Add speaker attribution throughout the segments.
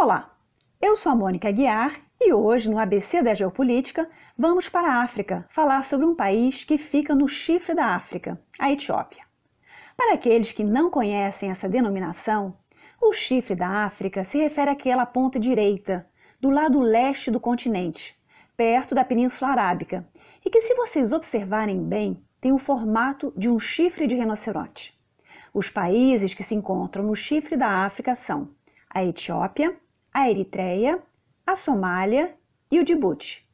Speaker 1: Olá, eu sou a Mônica Guiar e hoje no ABC da Geopolítica vamos para a África falar sobre um país que fica no chifre da África, a Etiópia. Para aqueles que não conhecem essa denominação, o chifre da África se refere àquela ponta direita, do lado leste do continente, perto da Península Arábica, e que, se vocês observarem bem, tem o formato de um chifre de rinoceronte. Os países que se encontram no chifre da África são a Etiópia, a Eritreia, a Somália e o Djibouti.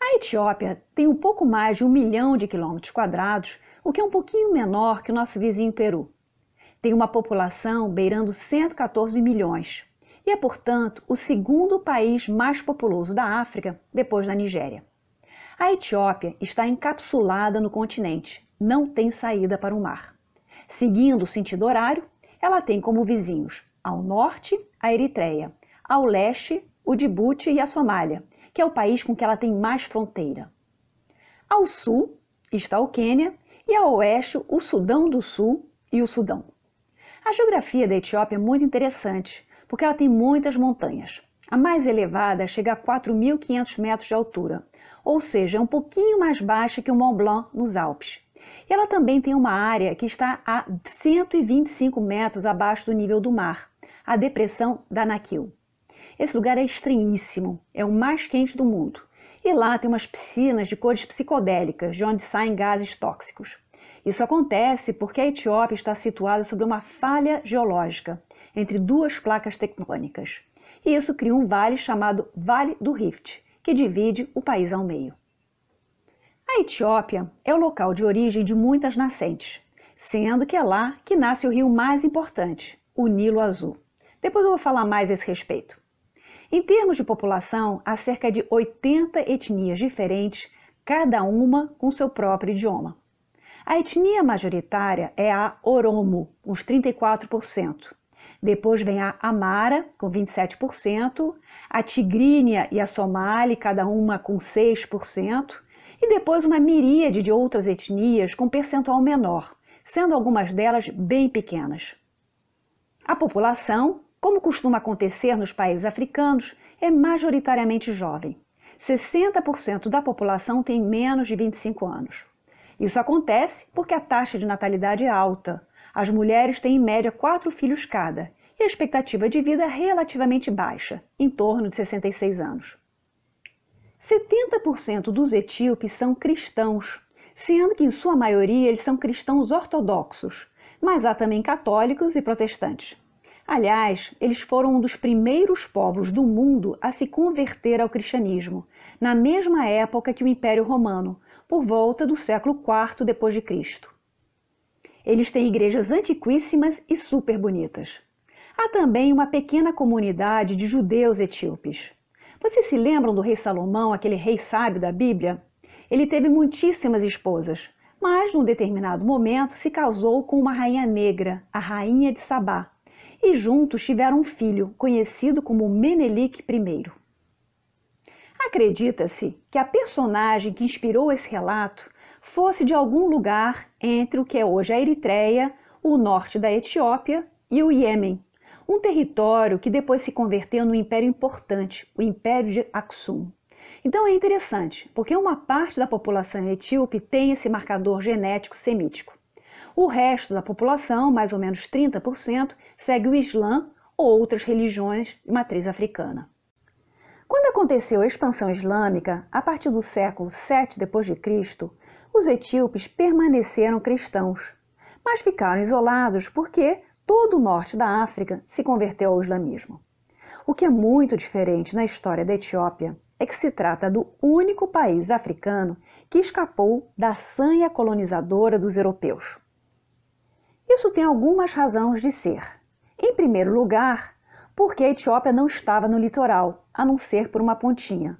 Speaker 1: A Etiópia tem um pouco mais de um milhão de quilômetros quadrados, o que é um pouquinho menor que o nosso vizinho Peru. Tem uma população beirando 114 milhões e é, portanto, o segundo país mais populoso da África, depois da Nigéria. A Etiópia está encapsulada no continente, não tem saída para o mar. Seguindo o sentido horário, ela tem como vizinhos ao norte, a Eritreia, ao leste, o Djibouti e a Somália, que é o país com que ela tem mais fronteira. Ao sul está o Quênia e ao oeste o Sudão do Sul e o Sudão. A geografia da Etiópia é muito interessante, porque ela tem muitas montanhas. A mais elevada chega a 4.500 metros de altura, ou seja, é um pouquinho mais baixa que o Mont Blanc nos Alpes. E ela também tem uma área que está a 125 metros abaixo do nível do mar, a depressão da Naquil. Esse lugar é estranhíssimo, é o mais quente do mundo. E lá tem umas piscinas de cores psicodélicas, de onde saem gases tóxicos. Isso acontece porque a Etiópia está situada sobre uma falha geológica entre duas placas tectônicas. E isso cria um vale chamado Vale do Rift, que divide o país ao meio. A Etiópia é o local de origem de muitas nascentes, sendo que é lá que nasce o rio mais importante, o Nilo Azul. Depois eu vou falar mais a esse respeito. Em termos de população, há cerca de 80 etnias diferentes, cada uma com seu próprio idioma. A etnia majoritária é a Oromo, uns 34%. Depois vem a Amara, com 27%, a Tigrínia e a Somali, cada uma com 6%, e depois uma miríade de outras etnias com percentual menor, sendo algumas delas bem pequenas. A população como costuma acontecer nos países africanos, é majoritariamente jovem. 60% da população tem menos de 25 anos. Isso acontece porque a taxa de natalidade é alta. As mulheres têm em média quatro filhos cada e a expectativa de vida é relativamente baixa, em torno de 66 anos. 70% dos etíopes são cristãos, sendo que em sua maioria eles são cristãos ortodoxos, mas há também católicos e protestantes. Aliás, eles foram um dos primeiros povos do mundo a se converter ao cristianismo, na mesma época que o Império Romano, por volta do século IV depois de Cristo. Eles têm igrejas antiquíssimas e super bonitas. Há também uma pequena comunidade de judeus etíopes. Vocês se lembram do rei Salomão, aquele rei sábio da Bíblia? Ele teve muitíssimas esposas, mas num determinado momento se casou com uma rainha negra, a rainha de Sabá, e juntos tiveram um filho, conhecido como Menelik I. Acredita-se que a personagem que inspirou esse relato fosse de algum lugar entre o que é hoje a Eritreia, o norte da Etiópia e o Iêmen, um território que depois se converteu num império importante, o Império de Aksum. Então é interessante, porque uma parte da população etíope tem esse marcador genético semítico. O resto da população, mais ou menos 30%, segue o Islã ou outras religiões de matriz africana. Quando aconteceu a expansão islâmica, a partir do século 7 d.C., os etíopes permaneceram cristãos, mas ficaram isolados porque todo o norte da África se converteu ao islamismo. O que é muito diferente na história da Etiópia é que se trata do único país africano que escapou da sanha colonizadora dos europeus. Isso tem algumas razões de ser. Em primeiro lugar, porque a Etiópia não estava no litoral, a não ser por uma pontinha.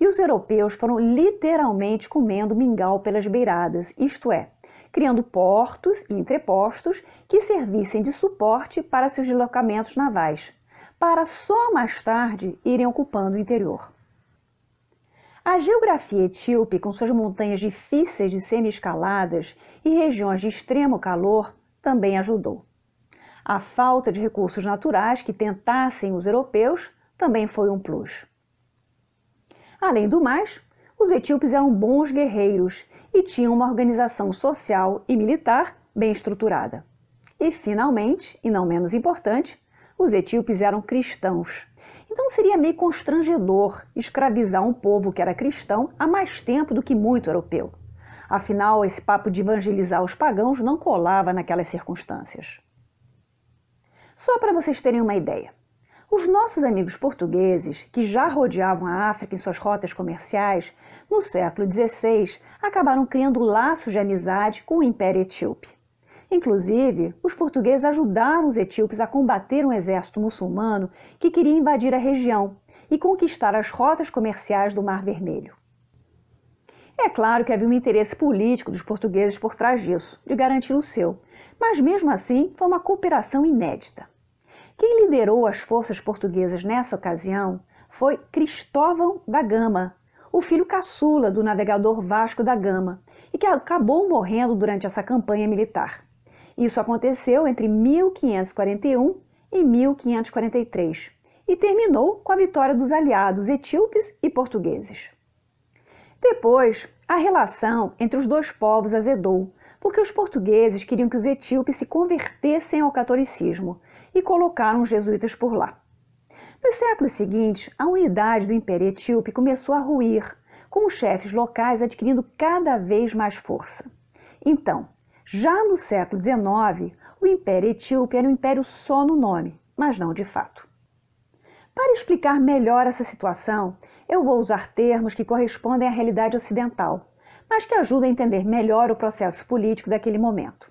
Speaker 1: E os europeus foram literalmente comendo mingau pelas beiradas, isto é, criando portos e entrepostos que servissem de suporte para seus deslocamentos navais, para só mais tarde irem ocupando o interior. A geografia etíope, com suas montanhas difíceis de serem escaladas e regiões de extremo calor, também ajudou. A falta de recursos naturais que tentassem os europeus também foi um plus. Além do mais, os etíopes eram bons guerreiros e tinham uma organização social e militar bem estruturada. E, finalmente, e não menos importante, os etíopes eram cristãos. Então seria meio constrangedor escravizar um povo que era cristão há mais tempo do que muito europeu. Afinal, esse papo de evangelizar os pagãos não colava naquelas circunstâncias. Só para vocês terem uma ideia. Os nossos amigos portugueses, que já rodeavam a África em suas rotas comerciais, no século XVI acabaram criando laços de amizade com o Império Etíope. Inclusive, os portugueses ajudaram os etíopes a combater um exército muçulmano que queria invadir a região e conquistar as rotas comerciais do Mar Vermelho. É claro que havia um interesse político dos portugueses por trás disso, de garantir o seu, mas mesmo assim foi uma cooperação inédita. Quem liderou as forças portuguesas nessa ocasião foi Cristóvão da Gama, o filho caçula do navegador Vasco da Gama, e que acabou morrendo durante essa campanha militar. Isso aconteceu entre 1541 e 1543 e terminou com a vitória dos aliados etíopes e portugueses. Depois, a relação entre os dois povos azedou, porque os portugueses queriam que os etíopes se convertessem ao catolicismo e colocaram os jesuítas por lá. Nos séculos seguintes, a unidade do Império Etíope começou a ruir, com os chefes locais adquirindo cada vez mais força. Então, já no século XIX, o Império Etíope era um império só no nome, mas não de fato. Para explicar melhor essa situação, eu vou usar termos que correspondem à realidade ocidental, mas que ajudam a entender melhor o processo político daquele momento.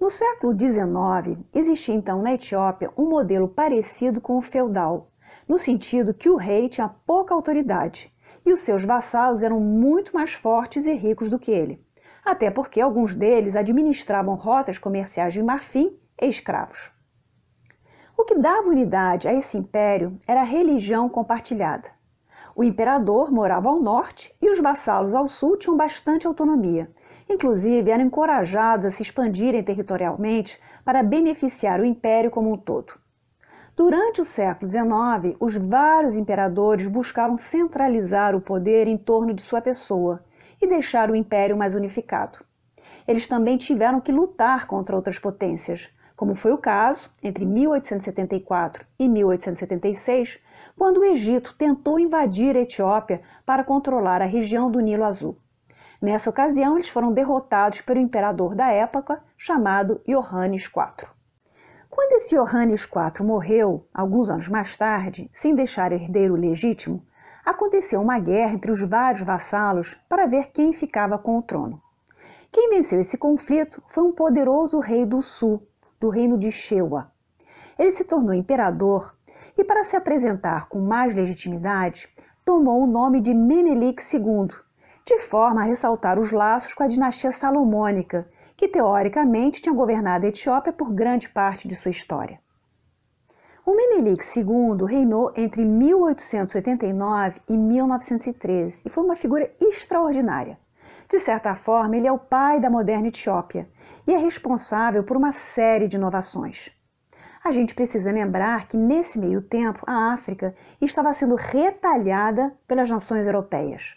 Speaker 1: No século XIX, existia então na Etiópia um modelo parecido com o feudal, no sentido que o rei tinha pouca autoridade e os seus vassalos eram muito mais fortes e ricos do que ele, até porque alguns deles administravam rotas comerciais de marfim e escravos. O que dava unidade a esse império era a religião compartilhada. O imperador morava ao norte e os vassalos ao sul tinham bastante autonomia. Inclusive, eram encorajados a se expandirem territorialmente para beneficiar o império como um todo. Durante o século XIX, os vários imperadores buscaram centralizar o poder em torno de sua pessoa e deixar o império mais unificado. Eles também tiveram que lutar contra outras potências, como foi o caso entre 1874 e 1876, quando o Egito tentou invadir a Etiópia para controlar a região do Nilo Azul. Nessa ocasião, eles foram derrotados pelo imperador da época, chamado Iohannes IV. Quando esse Iohannes IV morreu, alguns anos mais tarde, sem deixar herdeiro legítimo, aconteceu uma guerra entre os vários vassalos para ver quem ficava com o trono. Quem venceu esse conflito foi um poderoso rei do sul, do reino de Shewa. Ele se tornou imperador e, para se apresentar com mais legitimidade, tomou o nome de Menelik II, de forma a ressaltar os laços com a dinastia salomônica, que teoricamente tinha governado a Etiópia por grande parte de sua história. O Menelik II reinou entre 1889 e 1913 e foi uma figura extraordinária. De certa forma, ele é o pai da moderna Etiópia e é responsável por uma série de inovações. A gente precisa lembrar que, nesse meio tempo, a África estava sendo retalhada pelas nações europeias.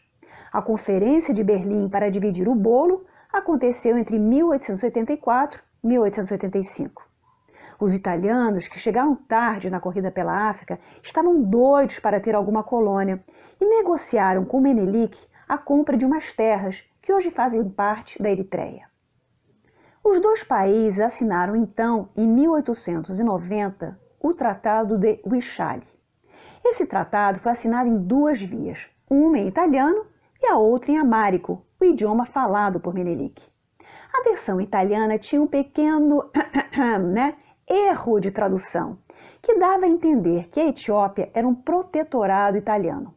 Speaker 1: A Conferência de Berlim para dividir o bolo aconteceu entre 1884 e 1885. Os italianos, que chegaram tarde na corrida pela África, estavam doidos para ter alguma colônia e negociaram com Menelik a compra de umas terras que hoje fazem parte da Eritreia. Os dois países assinaram então, em 1890, o Tratado de Uixale. Esse tratado foi assinado em duas vias, uma em italiano e a outra em amárico, o idioma falado por Menelik. A versão italiana tinha um pequeno né, erro de tradução, que dava a entender que a Etiópia era um protetorado italiano.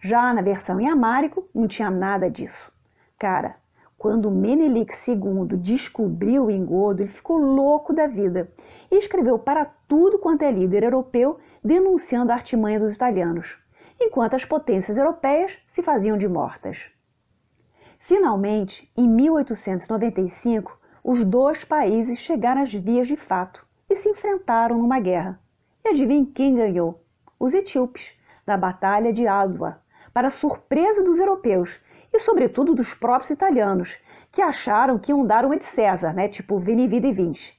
Speaker 1: Já na versão em amárico, não tinha nada disso. Cara, quando Menelik II descobriu o engodo, ele ficou louco da vida e escreveu para tudo quanto é líder europeu denunciando a artimanha dos italianos, enquanto as potências europeias se faziam de mortas. Finalmente, em 1895, os dois países chegaram às vias de fato e se enfrentaram numa guerra. E adivinhe quem ganhou? Os etíopes, da Batalha de Adwa, para surpresa dos europeus e, sobretudo, dos próprios italianos, que acharam que iam dar uma de César, né? tipo Vini Vidi Vinci.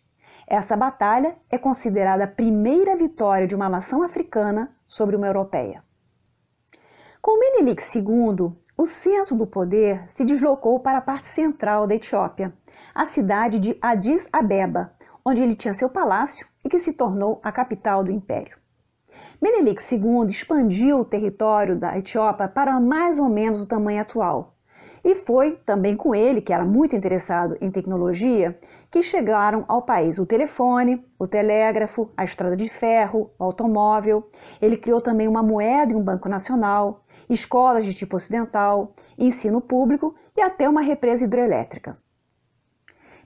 Speaker 1: Essa batalha é considerada a primeira vitória de uma nação africana sobre uma europeia. Com Menelik II, o centro do poder se deslocou para a parte central da Etiópia, a cidade de Addis Abeba, onde ele tinha seu palácio e que se tornou a capital do império. Menelik II expandiu o território da Etiópia para mais ou menos o tamanho atual. E foi também com ele, que era muito interessado em tecnologia, que chegaram ao país o telefone, o telégrafo, a estrada de ferro, o automóvel. Ele criou também uma moeda e um banco nacional, escolas de tipo ocidental, ensino público e até uma represa hidrelétrica.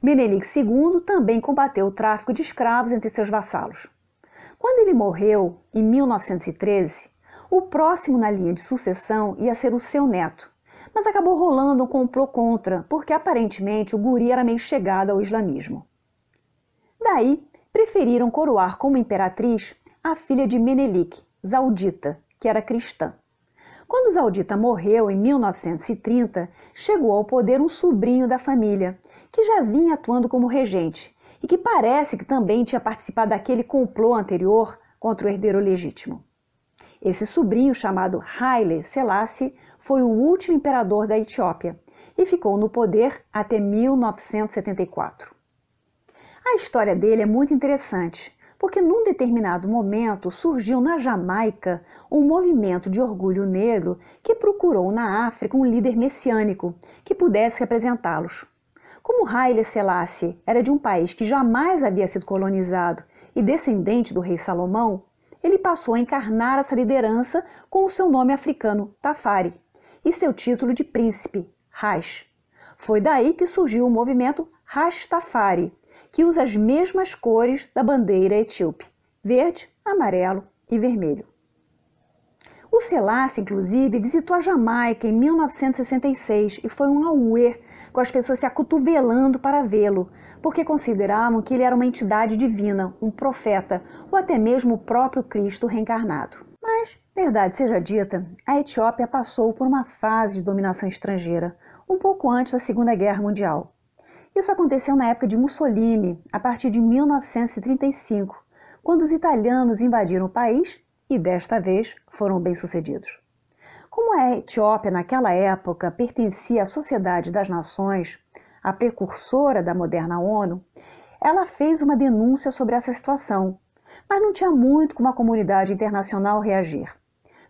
Speaker 1: Menelik II também combateu o tráfico de escravos entre seus vassalos. Quando ele morreu, em 1913, o próximo na linha de sucessão ia ser o seu neto, mas acabou rolando um complô contra, porque aparentemente o guri era meio chegado ao islamismo. Daí, preferiram coroar como imperatriz a filha de Menelik, Zaudita, que era cristã. Quando Zaudita morreu em 1930, chegou ao poder um sobrinho da família, que já vinha atuando como regente e que parece que também tinha participado daquele complô anterior contra o herdeiro legítimo. Esse sobrinho, chamado Haile Selassie, foi o último imperador da Etiópia e ficou no poder até 1974. A história dele é muito interessante, porque num determinado momento surgiu na Jamaica um movimento de orgulho negro que procurou na África um líder messiânico que pudesse representá-los. Como Haile Selassie era de um país que jamais havia sido colonizado e descendente do rei Salomão, ele passou a encarnar essa liderança com o seu nome africano Tafari e seu título de príncipe, Rash. Foi daí que surgiu o movimento Rastafari, que usa as mesmas cores da bandeira etíope, verde, amarelo e vermelho. O Selassie, inclusive, visitou a Jamaica em 1966 e foi um auê com as pessoas se acotovelando para vê-lo, porque consideravam que ele era uma entidade divina, um profeta, ou até mesmo o próprio Cristo reencarnado. Mas, verdade seja dita, a Etiópia passou por uma fase de dominação estrangeira, um pouco antes da Segunda Guerra Mundial. Isso aconteceu na época de Mussolini, a partir de 1935, quando os italianos invadiram o país e, desta vez, foram bem-sucedidos. Como a Etiópia, naquela época, pertencia à Sociedade das Nações, a precursora da moderna ONU, ela fez uma denúncia sobre essa situação, mas não tinha muito como a comunidade internacional reagir.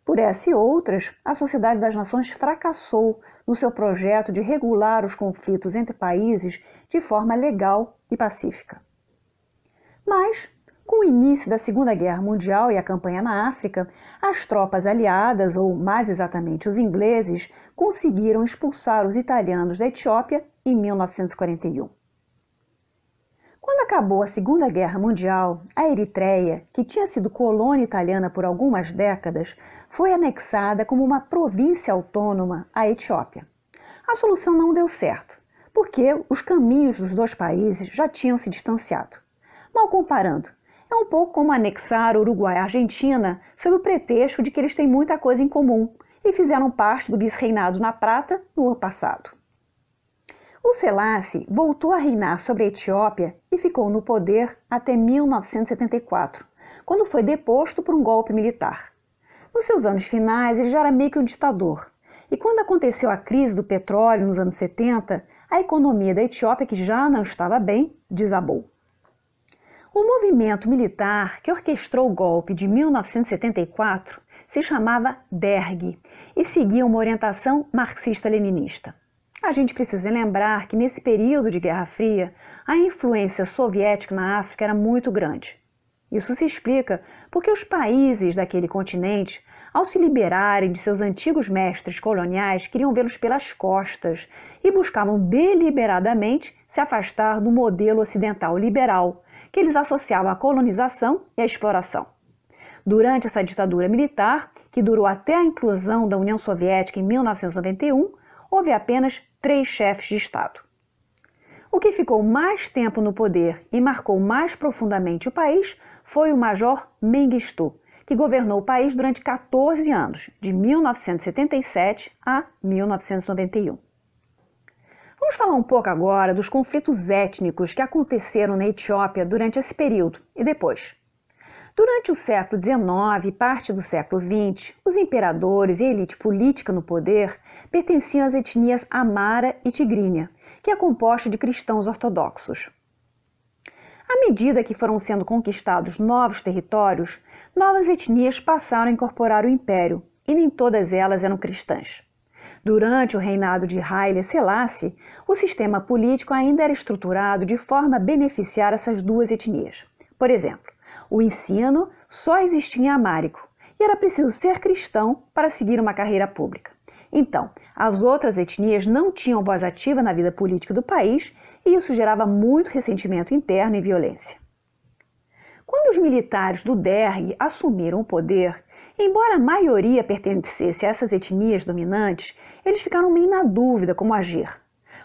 Speaker 1: Por essa e outras, a Sociedade das Nações fracassou no seu projeto de regular os conflitos entre países de forma legal e pacífica. Mas, com o início da Segunda Guerra Mundial e a campanha na África, as tropas aliadas, ou mais exatamente os ingleses, conseguiram expulsar os italianos da Etiópia em 1941. Quando acabou a Segunda Guerra Mundial, a Eritreia, que tinha sido colônia italiana por algumas décadas, foi anexada como uma província autônoma à Etiópia. A solução não deu certo, porque os caminhos dos dois países já tinham se distanciado. Mal comparando, é um pouco como anexar Uruguai e Argentina sob o pretexto de que eles têm muita coisa em comum e fizeram parte do vice-reinado na Prata no ano passado. O Selassie voltou a reinar sobre a Etiópia e ficou no poder até 1974, quando foi deposto por um golpe militar. Nos seus anos finais, ele já era meio que um ditador. E quando aconteceu a crise do petróleo nos anos 70, a economia da Etiópia, que já não estava bem, desabou. O movimento militar que orquestrou o golpe de 1974 se chamava DERG e seguia uma orientação marxista-leninista. A gente precisa lembrar que nesse período de Guerra Fria, a influência soviética na África era muito grande. Isso se explica porque os países daquele continente, ao se liberarem de seus antigos mestres coloniais, queriam vê-los pelas costas e buscavam deliberadamente se afastar do modelo ocidental liberal, que eles associavam à colonização e à exploração. Durante essa ditadura militar, que durou até a implosão da União Soviética em 1991, houve apenas três chefes de Estado. O que ficou mais tempo no poder e marcou mais profundamente o país foi o Major Mengistu, que governou o país durante 14 anos, de 1977 a 1991. Vamos falar um pouco agora dos conflitos étnicos que aconteceram na Etiópia durante esse período e depois. Durante o século XIX e parte do século XX, os imperadores e a elite política no poder pertenciam às etnias Amara e Tigrínia, que é composta de cristãos ortodoxos. À medida que foram sendo conquistados novos territórios, novas etnias passaram a incorporar o império, e nem todas elas eram cristãs. Durante o reinado de Haile Selassie, o sistema político ainda era estruturado de forma a beneficiar essas duas etnias. Por exemplo, o ensino só existia em amárico e era preciso ser cristão para seguir uma carreira pública. Então, as outras etnias não tinham voz ativa na vida política do país e isso gerava muito ressentimento interno e violência. Quando os militares do Derg assumiram o poder, embora a maioria pertencesse a essas etnias dominantes, eles ficaram meio na dúvida como agir.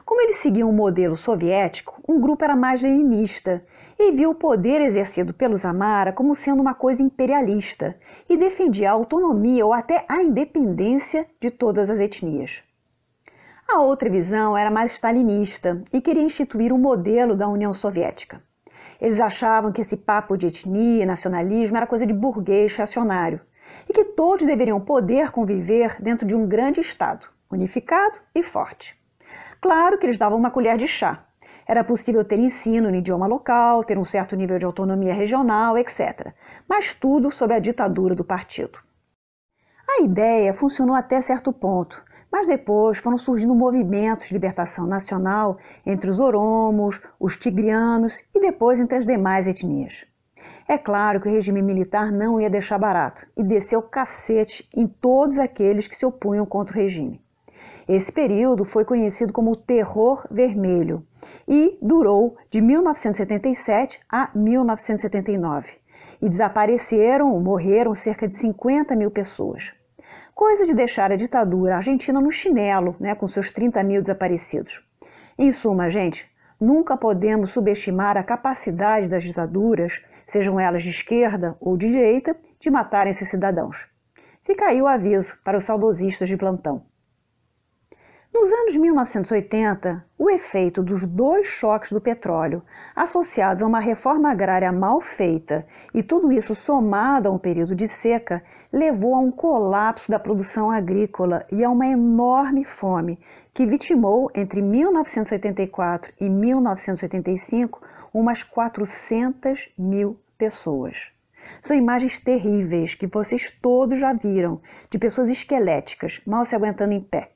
Speaker 1: Como eles seguiam o modelo soviético, um grupo era mais leninista e viu o poder exercido pelos Amara como sendo uma coisa imperialista e defendia a autonomia ou até a independência de todas as etnias. A outra visão era mais stalinista e queria instituir o um modelo da União Soviética. Eles achavam que esse papo de etnia e nacionalismo era coisa de burguês reacionário e que todos deveriam poder conviver dentro de um grande Estado, unificado e forte. Claro que eles davam uma colher de chá. Era possível ter ensino no idioma local, ter um certo nível de autonomia regional, etc. Mas tudo sob a ditadura do partido. A ideia funcionou até certo ponto, mas depois foram surgindo movimentos de libertação nacional entre os oromos, os tigrianos e depois entre as demais etnias. É claro que o regime militar não ia deixar barato e desceu cacete em todos aqueles que se opunham contra o regime. Esse período foi conhecido como Terror Vermelho e durou de 1977 a 1979. E desapareceram ou morreram cerca de 50 mil pessoas. Coisa de deixar a ditadura argentina no chinelo, né, com seus 30 mil desaparecidos. Em suma, gente, nunca podemos subestimar a capacidade das ditaduras, sejam elas de esquerda ou de direita, de matarem seus cidadãos. Fica aí o aviso para os saudosistas de plantão. Nos anos 1980, o efeito dos dois choques do petróleo, associados a uma reforma agrária mal feita e tudo isso somado a um período de seca, levou a um colapso da produção agrícola e a uma enorme fome que vitimou entre 1984 e 1985 umas 400 mil pessoas. São imagens terríveis que vocês todos já viram, de pessoas esqueléticas, mal se aguentando em pé.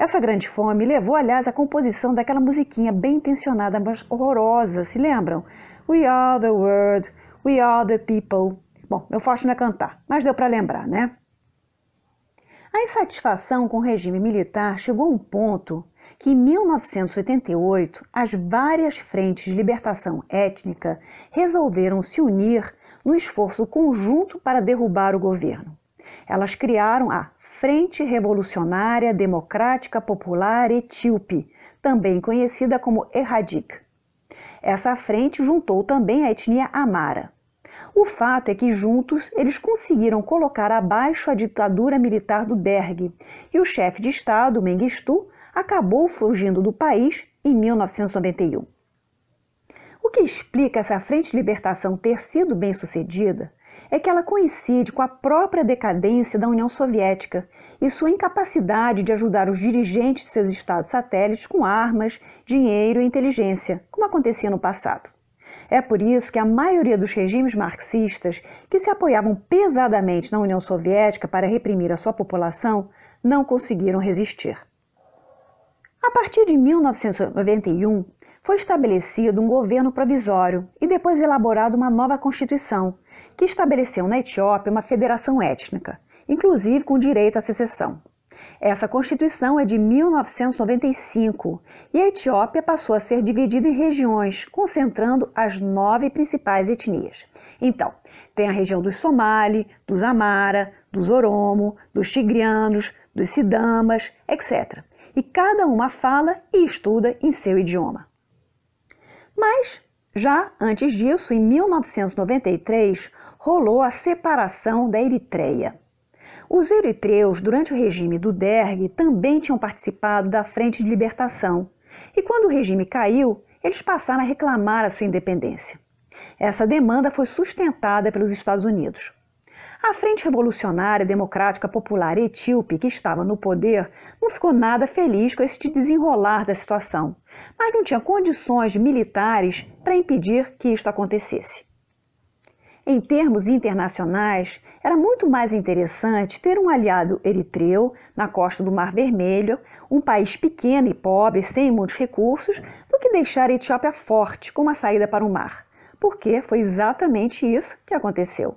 Speaker 1: Essa grande fome levou, aliás, à composição daquela musiquinha bem intencionada, mas horrorosa, se lembram? We are the world, we are the people. Bom, meu forte não é cantar, mas deu para lembrar, né? A insatisfação com o regime militar chegou a um ponto que, em 1988, as várias frentes de libertação étnica resolveram se unir no esforço conjunto para derrubar o governo. Elas criaram a Frente Revolucionária Democrática Popular Etíope, também conhecida como Erradik. Essa frente juntou também a etnia Amara. O fato é que juntos eles conseguiram colocar abaixo a ditadura militar do Derg e o chefe de Estado, Mengistu, acabou fugindo do país em 1991. O que explica essa frente de libertação ter sido bem sucedida é que ela coincide com a própria decadência da União Soviética e sua incapacidade de ajudar os dirigentes de seus estados satélites com armas, dinheiro e inteligência, como acontecia no passado. É por isso que a maioria dos regimes marxistas, que se apoiavam pesadamente na União Soviética para reprimir a sua população, não conseguiram resistir. A partir de 1991, foi estabelecido um governo provisório e depois elaborada uma nova Constituição, que estabeleceu na Etiópia uma federação étnica, inclusive com direito à secessão. Essa Constituição é de 1995 e a Etiópia passou a ser dividida em regiões, concentrando as nove principais etnias. Então, tem a região dos Somali, dos Amara, dos Oromo, dos Tigrianos, dos Sidamas, etc. E cada uma fala e estuda em seu idioma. Mas, já antes disso, em 1993, rolou a separação da Eritreia. Os eritreus, durante o regime do Derg, também tinham participado da Frente de Libertação, e quando o regime caiu, eles passaram a reclamar a sua independência. Essa demanda foi sustentada pelos Estados Unidos. A Frente Revolucionária Democrática Popular Etíope, que estava no poder, não ficou nada feliz com este desenrolar da situação, mas não tinha condições militares para impedir que isto acontecesse. Em termos internacionais, era muito mais interessante ter um aliado eritreu na costa do Mar Vermelho, um país pequeno e pobre, sem muitos recursos, do que deixar a Etiópia forte com uma saída para o mar, porque foi exatamente isso que aconteceu.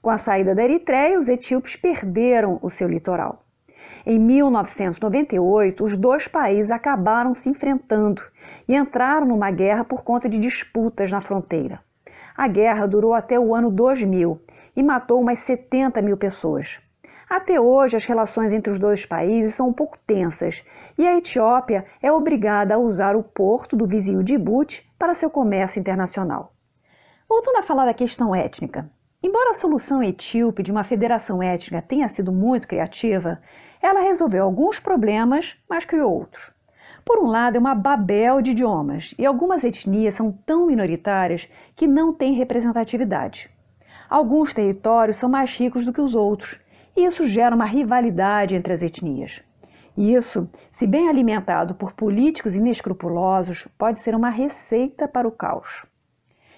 Speaker 1: Com a saída da Eritreia, os etíopes perderam o seu litoral. Em 1998, os dois países acabaram se enfrentando e entraram numa guerra por conta de disputas na fronteira. A guerra durou até o ano 2000 e matou umas 70 mil pessoas. Até hoje, as relações entre os dois países são um pouco tensas e a Etiópia é obrigada a usar o porto do vizinho Djibouti para seu comércio internacional. Voltando a falar da questão étnica, Embora a solução etíope de uma federação étnica tenha sido muito criativa, ela resolveu alguns problemas, mas criou outros. Por um lado, é uma babel de idiomas e algumas etnias são tão minoritárias que não têm representatividade. Alguns territórios são mais ricos do que os outros, e isso gera uma rivalidade entre as etnias. Isso, se bem alimentado por políticos inescrupulosos, pode ser uma receita para o caos.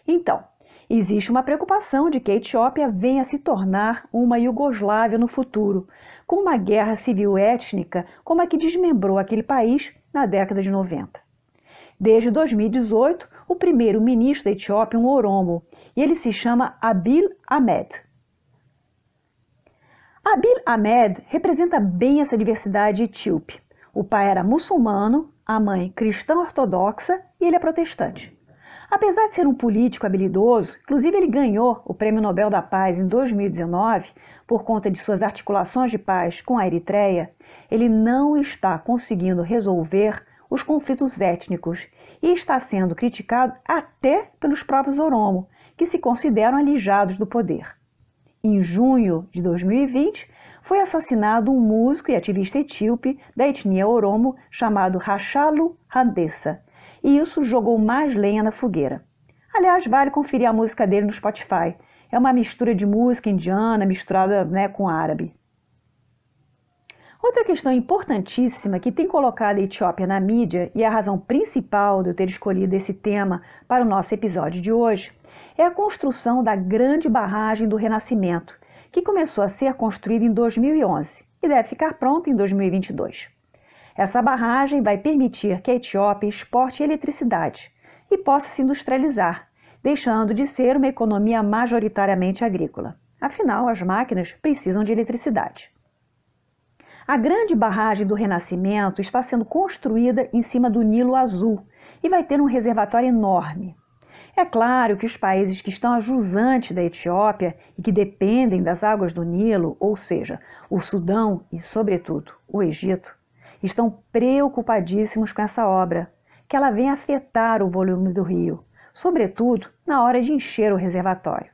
Speaker 1: Então, Existe uma preocupação de que a Etiópia venha se tornar uma Iugoslávia no futuro, com uma guerra civil étnica como a que desmembrou aquele país na década de 90. Desde 2018, o primeiro-ministro da Etiópia é um oromo, e ele se chama Abiy Ahmed. Abiy Ahmed representa bem essa diversidade etíope. O pai era muçulmano, a mãe cristã ortodoxa e ele é protestante. Apesar de ser um político habilidoso, inclusive ele ganhou o Prêmio Nobel da Paz em 2019 por conta de suas articulações de paz com a Eritreia, ele não está conseguindo resolver os conflitos étnicos e está sendo criticado até pelos próprios Oromo, que se consideram alijados do poder. Em junho de 2020, foi assassinado um músico e ativista etíope da etnia Oromo chamado Rachalu Handessa, e isso jogou mais lenha na fogueira. Aliás, vale conferir a música dele no Spotify. É uma mistura de música indiana misturada né, com árabe. Outra questão importantíssima que tem colocado a Etiópia na mídia e é a razão principal de eu ter escolhido esse tema para o nosso episódio de hoje é a construção da grande barragem do Renascimento, que começou a ser construída em 2011 e deve ficar pronta em 2022. Essa barragem vai permitir que a Etiópia exporte eletricidade e possa se industrializar, deixando de ser uma economia majoritariamente agrícola. Afinal, as máquinas precisam de eletricidade. A grande barragem do Renascimento está sendo construída em cima do Nilo Azul e vai ter um reservatório enorme. É claro que os países que estão a jusante da Etiópia e que dependem das águas do Nilo, ou seja, o Sudão e, sobretudo, o Egito, estão preocupadíssimos com essa obra, que ela vem afetar o volume do rio, sobretudo na hora de encher o reservatório.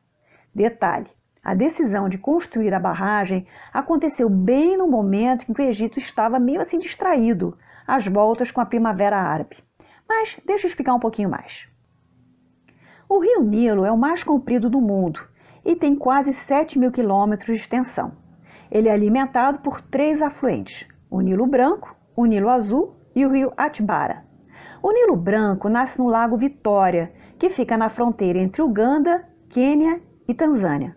Speaker 1: Detalhe: a decisão de construir a barragem aconteceu bem no momento em que o Egito estava meio assim distraído, às voltas com a Primavera Árabe. Mas deixa eu explicar um pouquinho mais. O rio Nilo é o mais comprido do mundo e tem quase 7 mil quilômetros de extensão. Ele é alimentado por três afluentes: o Nilo Branco, o Nilo Azul e o rio Atbara. O Nilo Branco nasce no Lago Vitória, que fica na fronteira entre Uganda, Quênia e Tanzânia.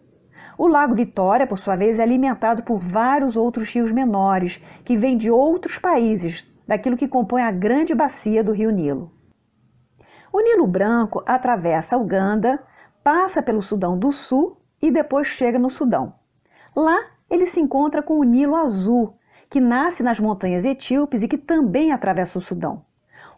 Speaker 1: O Lago Vitória, por sua vez, é alimentado por vários outros rios menores, que vêm de outros países, daquilo que compõe a grande bacia do rio Nilo. O Nilo Branco atravessa Uganda, passa pelo Sudão do Sul e depois chega no Sudão. Lá ele se encontra com o Nilo Azul, que nasce nas montanhas etíopes e que também atravessa o Sudão.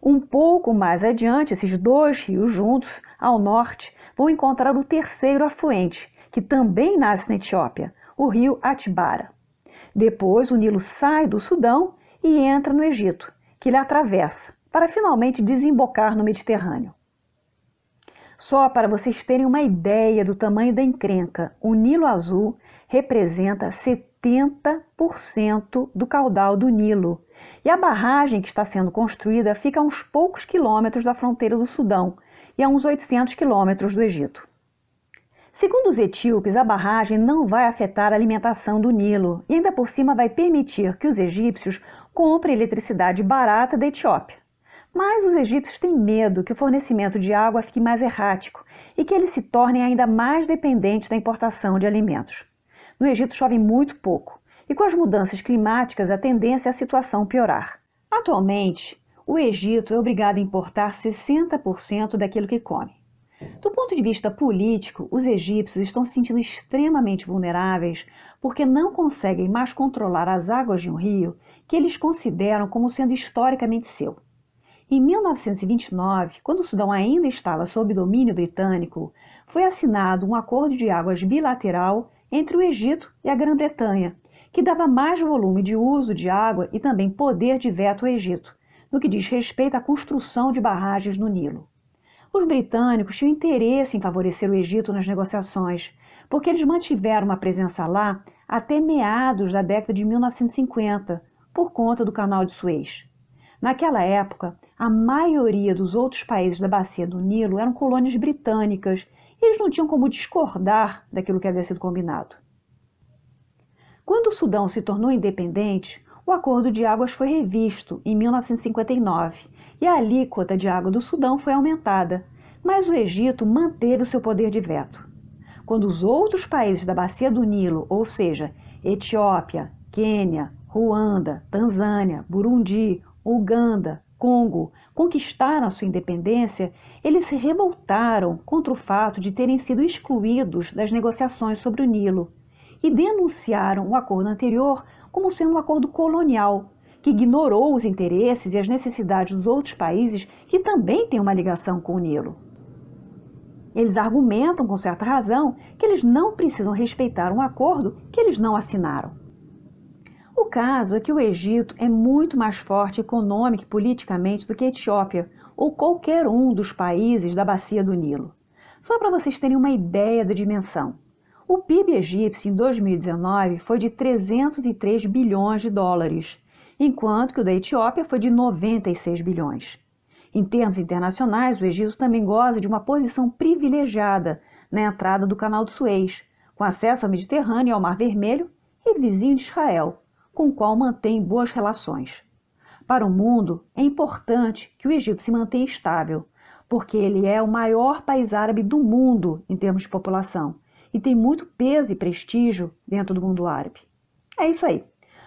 Speaker 1: Um pouco mais adiante, esses dois rios juntos, ao norte, vão encontrar o terceiro afluente, que também nasce na Etiópia, o rio Atbara. Depois, o Nilo sai do Sudão e entra no Egito, que ele atravessa, para finalmente desembocar no Mediterrâneo. Só para vocês terem uma ideia do tamanho da encrenca, o Nilo Azul representa 70% do caudal do Nilo. E a barragem que está sendo construída fica a uns poucos quilômetros da fronteira do Sudão e a uns 800 quilômetros do Egito. Segundo os etíopes, a barragem não vai afetar a alimentação do Nilo e ainda por cima vai permitir que os egípcios comprem eletricidade barata da Etiópia. Mas os egípcios têm medo que o fornecimento de água fique mais errático e que eles se tornem ainda mais dependentes da importação de alimentos. No Egito chove muito pouco e com as mudanças climáticas a tendência é a situação piorar. Atualmente, o Egito é obrigado a importar 60% daquilo que come. Do ponto de vista político, os egípcios estão se sentindo extremamente vulneráveis porque não conseguem mais controlar as águas de um rio que eles consideram como sendo historicamente seu. Em 1929, quando o Sudão ainda estava sob domínio britânico, foi assinado um acordo de águas bilateral entre o Egito e a Grã-Bretanha, que dava mais volume de uso de água e também poder de veto ao Egito, no que diz respeito à construção de barragens no Nilo. Os britânicos tinham interesse em favorecer o Egito nas negociações, porque eles mantiveram uma presença lá até meados da década de 1950, por conta do Canal de Suez. Naquela época, a maioria dos outros países da bacia do Nilo eram colônias britânicas eles não tinham como discordar daquilo que havia sido combinado. Quando o Sudão se tornou independente, o acordo de águas foi revisto em 1959 e a alíquota de água do Sudão foi aumentada, mas o Egito manteve o seu poder de veto. Quando os outros países da bacia do Nilo, ou seja, Etiópia, Quênia, Ruanda, Tanzânia, Burundi, Uganda, Congo conquistaram a sua independência, eles se revoltaram contra o fato de terem sido excluídos das negociações sobre o Nilo e denunciaram o acordo anterior como sendo um acordo colonial, que ignorou os interesses e as necessidades dos outros países que também têm uma ligação com o Nilo. Eles argumentam com certa razão que eles não precisam respeitar um acordo que eles não assinaram. O caso é que o Egito é muito mais forte econômica e politicamente do que a Etiópia ou qualquer um dos países da bacia do Nilo. Só para vocês terem uma ideia da dimensão. O PIB egípcio em 2019 foi de 303 bilhões de dólares, enquanto que o da Etiópia foi de 96 bilhões. Em termos internacionais, o Egito também goza de uma posição privilegiada na entrada do Canal de Suez, com acesso ao Mediterrâneo e ao Mar Vermelho e vizinho de Israel, com o qual mantém boas relações. Para o mundo, é importante que o Egito se mantenha estável, porque ele é o maior país árabe do mundo em termos de população e tem muito peso e prestígio dentro do mundo árabe. É isso aí.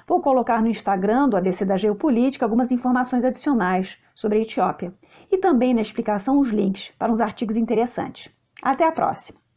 Speaker 1: Vou colocar no Instagram do ABC da Geopolítica algumas informações adicionais sobre a Etiópia e também na explicação os links para uns artigos interessantes. Até a próxima!